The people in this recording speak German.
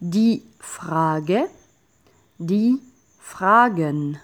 die Frage, die Fragen.